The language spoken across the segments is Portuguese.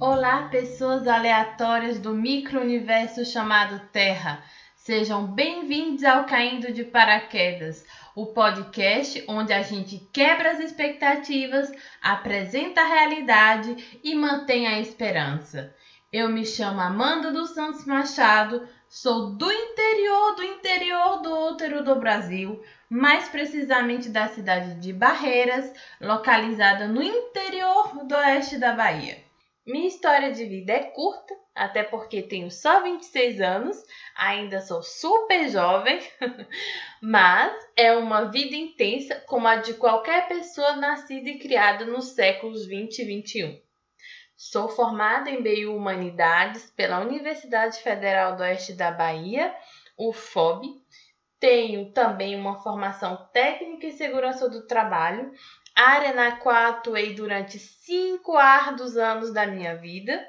Olá, pessoas aleatórias do micro-universo chamado Terra. Sejam bem-vindos ao Caindo de Paraquedas, o podcast onde a gente quebra as expectativas, apresenta a realidade e mantém a esperança. Eu me chamo Amanda dos Santos Machado, sou do interior do interior do útero do Brasil, mais precisamente da cidade de Barreiras, localizada no interior do oeste da Bahia. Minha história de vida é curta, até porque tenho só 26 anos, ainda sou super jovem, mas é uma vida intensa como a de qualquer pessoa nascida e criada nos séculos 20 e 21. Sou formada em Biohumanidades pela Universidade Federal do Oeste da Bahia, UFOB. Tenho também uma formação técnica em segurança do trabalho, área na qual atuei durante cinco árduos anos da minha vida.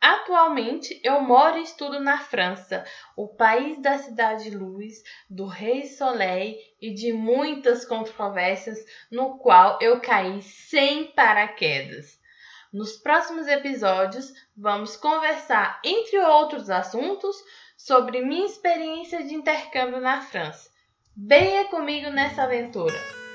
Atualmente eu moro e estudo na França, o país da cidade luz, do rei Soleil e de muitas controvérsias no qual eu caí sem paraquedas. Nos próximos episódios, vamos conversar, entre outros assuntos, sobre minha experiência de intercâmbio na França. Venha comigo nessa aventura!